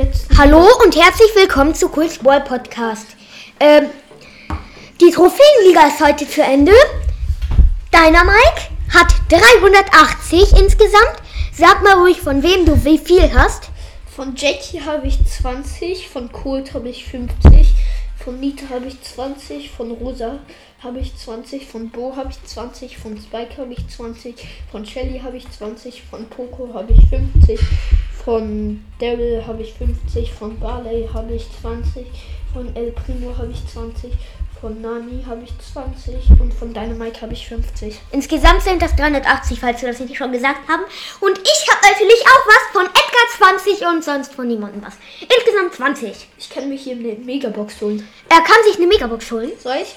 jetzt. Hallo und herzlich willkommen zu Cool Ball Podcast. Ähm, die Trophäenliga ist heute zu Ende. Deiner Mike hat 380 insgesamt. Sag mal ruhig, von wem du wie viel hast. Von Jackie habe ich 20, von Colt habe ich 50, von Nita habe ich 20, von Rosa habe ich 20, von Bo habe ich 20, von Spike habe ich 20, von Shelly habe ich 20, von Poco habe ich 50, von Daryl habe ich 50, von Barley habe ich 20, von El Primo habe ich 20, von Nani habe ich 20 und von Dynamite habe ich 50. Insgesamt sind das 380, falls wir das nicht schon gesagt haben. Und ich habe natürlich auch was von Edgar 20 und sonst von niemandem was. Insgesamt 20. Ich kann mich hier eine Megabox holen. Er kann sich eine Megabox holen. Soll ich?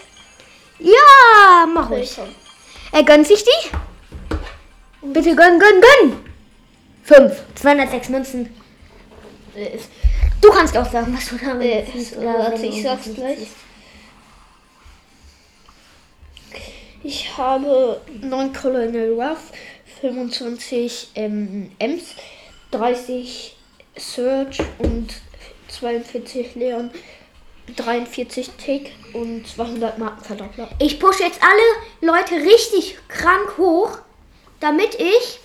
Ja, mach ruhig. Er gönnt sich die. Bitte gönn, gönn, gönn. 5. 206 Münzen. Äh, Du kannst auch sagen, was du damit Äh, oder warte, ich sag's gleich. Ich habe 9 Colonel Ruff, 25 ähm, Ems, 30 Surge und 42 Leon, 43 Tick und 200 Markenverdoppler. Ich pushe jetzt alle Leute richtig krank hoch, damit ich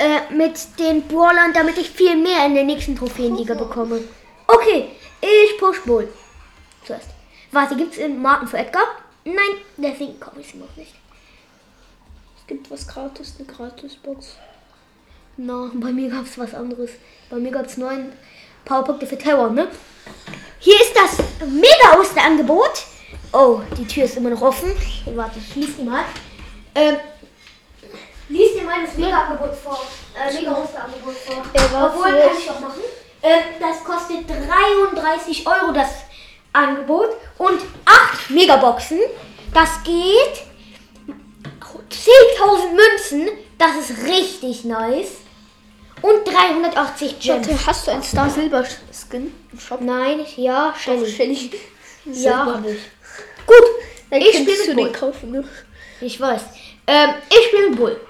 äh, mit den Brawlern, damit ich viel mehr in der nächsten Trophäenliga bekomme. Okay, ich push Bull. Zuerst. Warte, gibt's in Marken für Edgar? Nein, deswegen kaufe ich sie noch nicht. Es gibt was gratis, eine Gratisbox. Na, bei mir gab's was anderes. Bei mir gab's neun Powerpunkte für Terror, ne? Hier ist das mega Osterangebot. Oh, die Tür ist immer noch offen. Warte, ich schließe mal. Ähm, dir mal das Mega-Angebot vor. Äh, mega Osterangebot vor. Äh. Obwohl, kann ich auch machen. Ähm, das kostet 33 Euro, das Angebot. Und 8 Megaboxen. Das geht 10.000 Münzen. Das ist richtig nice. Und 380 Gems. Warte, hast du einen Star Silber Skin im Shop? Nein, ja, Shelly. Shelly. Ja, Silber. hab ich. Gut, Dann ich spiele mit den Bull. kaufen, ne? Ich weiß. Ähm, ich spiele mit Bull.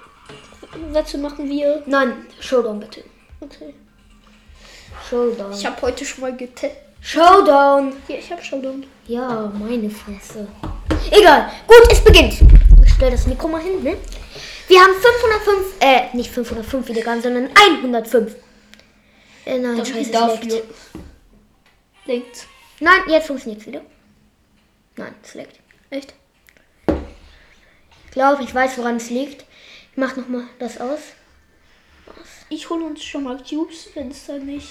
Dazu machen wir. Nein, Showdown bitte. Okay. Showdown. Ich habe heute schon mal getestet. Showdown. Hier, ich habe Showdown. Ja, meine Fresse. Egal. Gut, es beginnt. Ich stell das Mikro mal hin, ne? Wir haben 505, äh, nicht 505 Wiedergaben, sondern 105. Äh, nein, Danke scheiße, es dafür. leckt. Denkt. Nein, jetzt funktioniert wieder. Nein, es leckt. Echt? Ich glaube, ich weiß, woran es liegt. Mach noch mal das aus. Ich hole uns schon mal Cubes, wenn es dann nicht.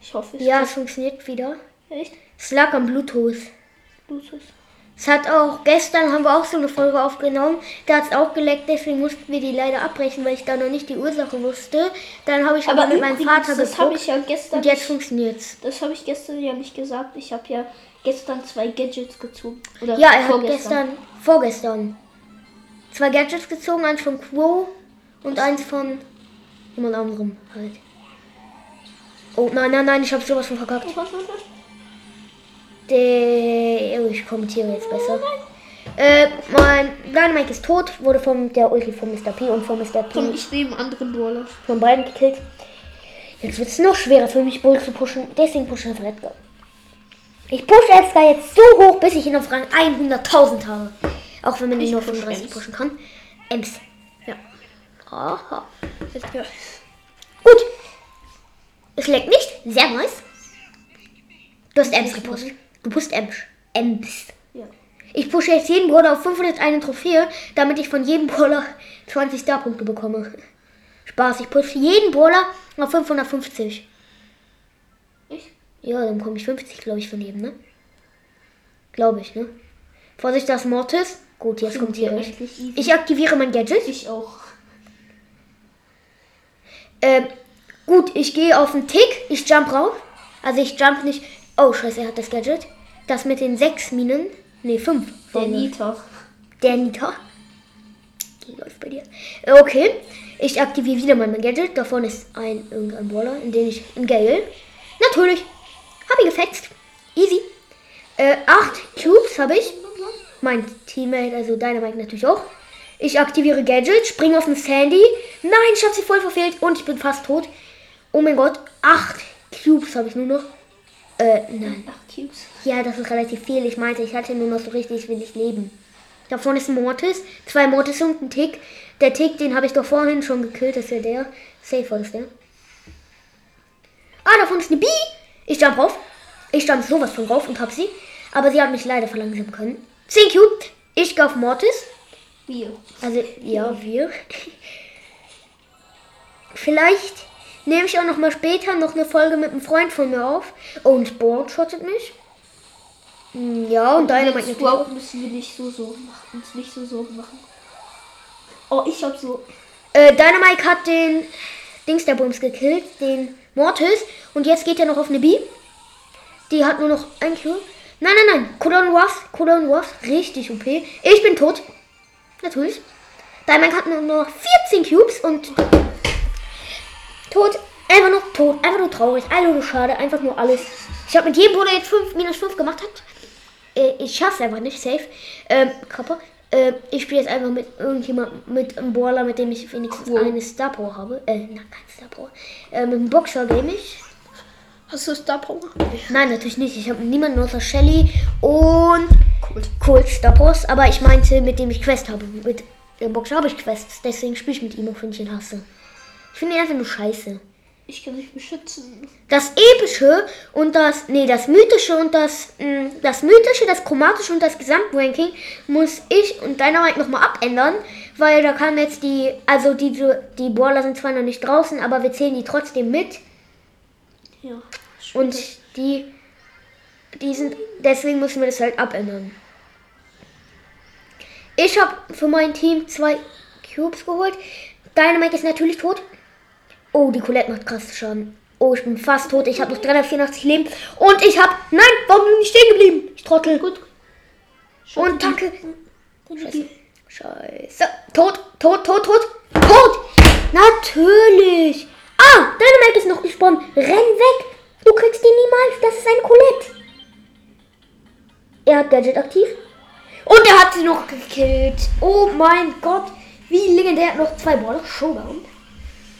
Ich hoffe, es Ja, es funktioniert wieder. Echt? Es lag am Bluetooth. Bluetooth. Es hat auch, gestern haben wir auch so eine Folge aufgenommen. Da hat es auch geleckt, deswegen mussten wir die leider abbrechen, weil ich da noch nicht die Ursache wusste. Dann habe ich aber, mit meinem Vater das habe geguckt ich ja gestern. und jetzt funktioniert's. Das habe ich gestern ja nicht gesagt. Ich habe ja gestern zwei Gadgets gezogen. Oder Ja, er hat vorgestern. gestern, vorgestern, zwei Gadgets gezogen, eins von Quo und eins von jemand anderem halt. Oh nein, nein, nein, ich habe sowas von verkackt. Der, oh, ich kommentiere jetzt besser. Äh, mein Dynamite ist tot, wurde von der Ulti von Mr. P und von Mr. P ich nehme einen anderen Brawler. von beiden gekillt. Jetzt wird es noch schwerer für mich, Bull zu pushen. Deswegen pushe ich Edgar. Ich pushe Edgar jetzt so hoch, bis ich ihn auf Rang 100.000 habe. Auch wenn man ihn Ich nur push 35 Ems. pushen kann. Ems. Ja. Aha. Jetzt, ja. Gut. Es leckt nicht. Sehr nice. Du hast Ems gepusht. Du pusht Ems. Ems. ja. Ich pushe jetzt jeden Brawler auf 501 Trophäe, damit ich von jedem Brawler 20 Starpunkte bekomme. Spaß, ich pushe jeden Brawler auf 550. Ich? Ja, dann bekomme ich 50, glaube ich, von jedem, ne? Glaube ich, ne? Vorsicht, das Mortis. Gut, jetzt kommt hier recht. Ich aktiviere mein Gadget. Ich auch. Ähm, gut, ich gehe auf den Tick. Ich jump rauf. Also ich jump nicht. Oh, scheiße, er hat das Gadget. Das mit den sechs Minen. Ne, fünf. Der. Nita. Der Nita. Die läuft bei dir. Äh, Okay. Ich aktiviere wieder mein Gadget. Da vorne ist ein irgendein Brawler, in den ich. In Gale. Natürlich. Hab ihn gefetzt. Easy. Äh, acht Cubes habe ich. Mein Teammate, also Dynamite natürlich auch. Ich aktiviere Gadget, springe auf den Sandy. Nein, ich habe sie voll verfehlt und ich bin fast tot. Oh mein Gott, acht Cubes habe ich nur noch. Äh, nein. 8 Cubes. Ja, das ist relativ viel. Ich meinte, ich hatte nur noch so richtig wenig Leben. Da vorne ist ein Mortis, zwei Mortis und ein Tick. Der Tick, den habe ich doch vorhin schon gekillt, das ist ja der. Safe war das der. Ah, da vorne ist eine Bee. Ich jump rauf. Ich jump sowas von rauf und hab sie. Aber sie hat mich leider verlangsamen können. 10 Cube. Ich gehe auf Mortis. Wir. Also, ja, wir. Vielleicht nehme ich auch noch mal später noch eine Folge mit einem Freund von mir auf. Oh, und Board schottet mich. Hm, Ja, und natürlich auch. überhaupt müssen wir nicht so Sorgen machen. Uns nicht so Sorgen machen. Oh, ich hab so. Äh, Dynamite hat den Dings der Bums gekillt, den Mortis. Und jetzt geht er noch auf eine B. Die hat nur noch ein Q. Nein, nein, nein. Cologne Wasp, Cologne Wasp. Richtig OP. Ich bin tot. Natürlich. Dynamite hat nur noch 14 Cubes und tot. Einfach nur tot. Einfach nur traurig. Einfach nur schade. Einfach nur alles. Ich habe mit jedem, wo der jetzt 5, minus 5 gemacht hat. Äh, ich schaff's einfach nicht. Safe. Ähm, Kappa. Äh, ich spiele jetzt einfach mit irgendjemand mit einem Brawler, mit dem ich wenigstens Cool. eine Star Power habe. Äh, na, kein Star Power. Äh, mit dem Boxer game ich. Hast du Star Power? Nein, natürlich nicht. Ich habe niemanden außer Shelly und Cool. Colt Star Powers. Aber ich meinte, mit dem ich Quest habe. Mit dem Boxer habe ich Quests. Deswegen spiele ich mit ihm, auch wenn ich ihn hasse. Ich finde ihn einfach nur scheiße. Ich kann dich beschützen. Das epische und das, nee, das mythische und das, mh, das mythische, das chromatische und das Gesamtranking muss ich und Dynamite nochmal abändern, weil da kam jetzt die, also die, die Brawler sind zwar noch nicht draußen, aber wir zählen die trotzdem mit Ja. und die, die sind, deswegen müssen wir das halt abändern. Ich habe für mein Team zwei Cubes geholt. Dynamite ist natürlich tot. Oh, die Colette macht krass Schaden. Oh, ich bin fast tot. Ich habe noch 384 Leben. Und ich habe... Nein, warum bin ich stehen geblieben? Ich trottel. Gut. Und danke. Scheiße. Scheiße. Tot, tot, tot, tot. Tot. Natürlich. Ah, Dynamite ist noch gespawnt. Renn weg. Du kriegst ihn niemals. Das ist ein Colette. Er hat Gadget aktiv. Und er hat sie noch gekillt. Oh mein Gott. Wie legendär. Noch zwei Baller. Showdown.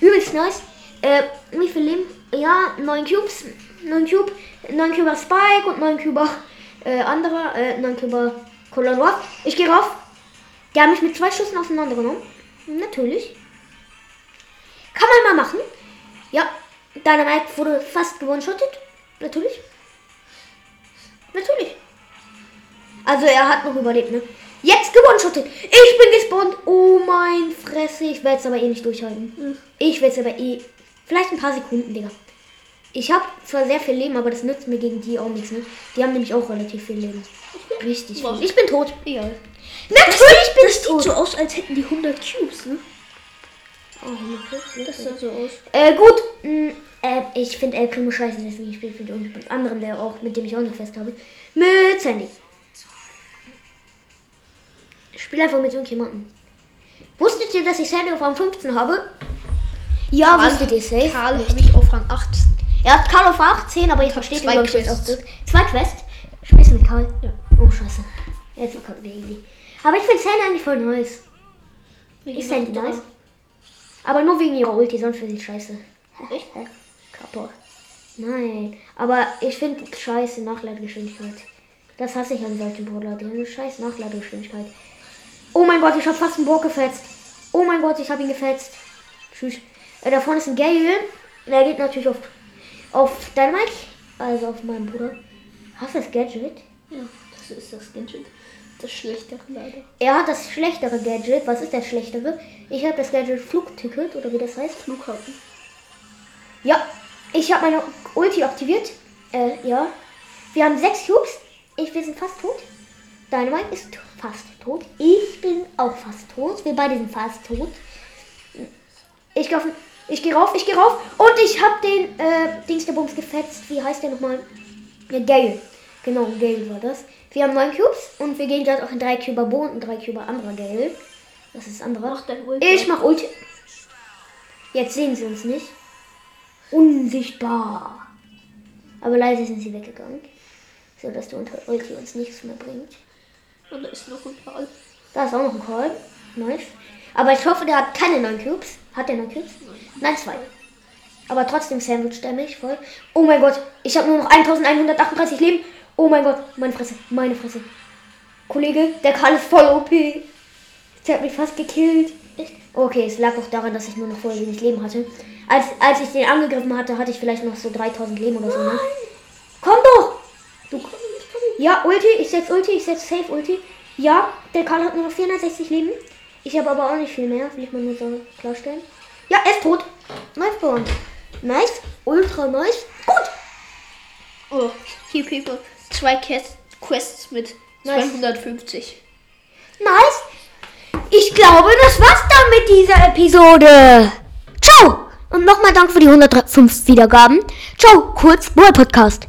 Übelst nice. Äh, wie viel Leben? Ja, 9 Cubes. 9 Cube. 9 Cuber Spike und 9 Cuber äh, anderer. Äh, 9 Cuber Colon Rock. Ich gehe rauf. Die haben mich mit zwei Schüssen auseinandergenommen. Natürlich. Kann man mal machen. Ja, Dynamite wurde fast gewonshottet. Natürlich. Natürlich. Also er hat noch überlebt, ne? Jetzt gewonshottet. Ich bin gespawnt. Oh mein Fresse. Ich werde es aber eh nicht durchhalten. Ich werde es aber eh. Vielleicht ein paar Sekunden, Digga. Ich habe zwar sehr viel Leben, aber das nützt mir gegen die auch nichts, ne? Die haben nämlich auch relativ viel Leben. Richtig viel. Ich bin tot. Egal. Natürlich bin Das ich sieht tot. so aus, als hätten die 100 Cubes, ne? Oh, Das sah so aus. Äh, gut. mh, äh, ich finde El Primo scheiße, deswegen spiele ich mit irgendjemand anderem, der auch, mit dem ich auch eine Quest habe. Mit Sandy. Ich spiele einfach mit irgendjemandem. Wusstet ihr, dass ich Sandy auf Rang 15 habe? Ja, Karl- wusstet ihr safe? Karl habe ich auf Rang 18. Er hat Karl auf 18, aber jetzt versteht ihr, glaube ich, jetzt auch zurück. Zwei Quests. Spielst du mit Karl? Ja. Oh, scheiße. Jetzt verkackt wir irgendwie. Aber ich finde Sandy eigentlich voll nice. Ist Sandy nice? Aber nur wegen ihrer Ulti, sonst finde ich scheiße. Echt? Kappa. Nein, aber ich finde scheiße Nachladegeschwindigkeit. Das hasse ich an solchen Brawler. Die haben eine scheiß Nachladegeschwindigkeit. Oh mein Gott, ich habe fast einen Bock gefetzt. Oh mein Gott, ich habe ihn gefetzt. Tschüss. Äh, da vorne ist ein Gale. Der geht natürlich auf, auf Dynamite. Also auf meinen Bruder. Hast du das Gadget? Ja, das ist das Gadget. Das schlechtere leider. Er hat das schlechtere Gadget. Was ist das schlechtere? Ich habe das Gadget Flugticket oder wie das heißt. Flughafen. Ja, ich habe meine Ulti aktiviert. Äh, ja. Wir haben sechs Cubes. Ich, wir sind fast tot. Dynamite ist fast tot. Ich bin auch fast tot. Wir beide sind fast tot. Ich gehe ich geh rauf, ich gehe rauf. Und ich habe den äh, Dings der Bums gefetzt. Wie heißt der nochmal? Ja, Gale. Genau, Gale war das. Wir haben neun Cubes und wir gehen gleich auch in drei Cuber Bo und in drei Cuber anderer Gale. Das ist anderer. Mach dein Ulti. Ich mach Ulti. Jetzt sehen sie uns nicht. Unsichtbar. Aber leider sind sie weggegangen. So dass der unter Ulti uns nichts mehr bringt. Und da ist noch ein Karl. Da ist auch noch ein Call. Nice. Aber ich hoffe, der hat keine neun Cubes. Hat der neun Cubes? Nein, zwei. Aber trotzdem Sandwich der mich voll. Oh mein Gott, ich habe nur noch 1138 Leben. Oh mein Gott, meine Fresse, meine Fresse. Kollege, der Karl ist voll OP. Der hat mich fast gekillt. Okay, es lag auch daran, dass ich nur noch voll wenig Leben hatte. Als, als ich den angegriffen hatte, hatte ich vielleicht noch so 3000 Leben oder so. Ne? Komm doch! Du, ja, Ulti, ich setz Ulti, ich setz Safe Ulti. Ja, der Karl hat nur noch 460 Leben. Ich habe aber auch nicht viel mehr, will ich mal nur so klarstellen. Ja, er ist tot. Nice, Bro. Nice, ultra nice. Gut. Oh, hier People. Zwei Quests, Quests mit Nice. 250. Nice. Ich glaube, das war's dann mit dieser Episode. Ciao. Und nochmal Dank für die 105 Wiedergaben. Ciao, kurz, Boy Podcast.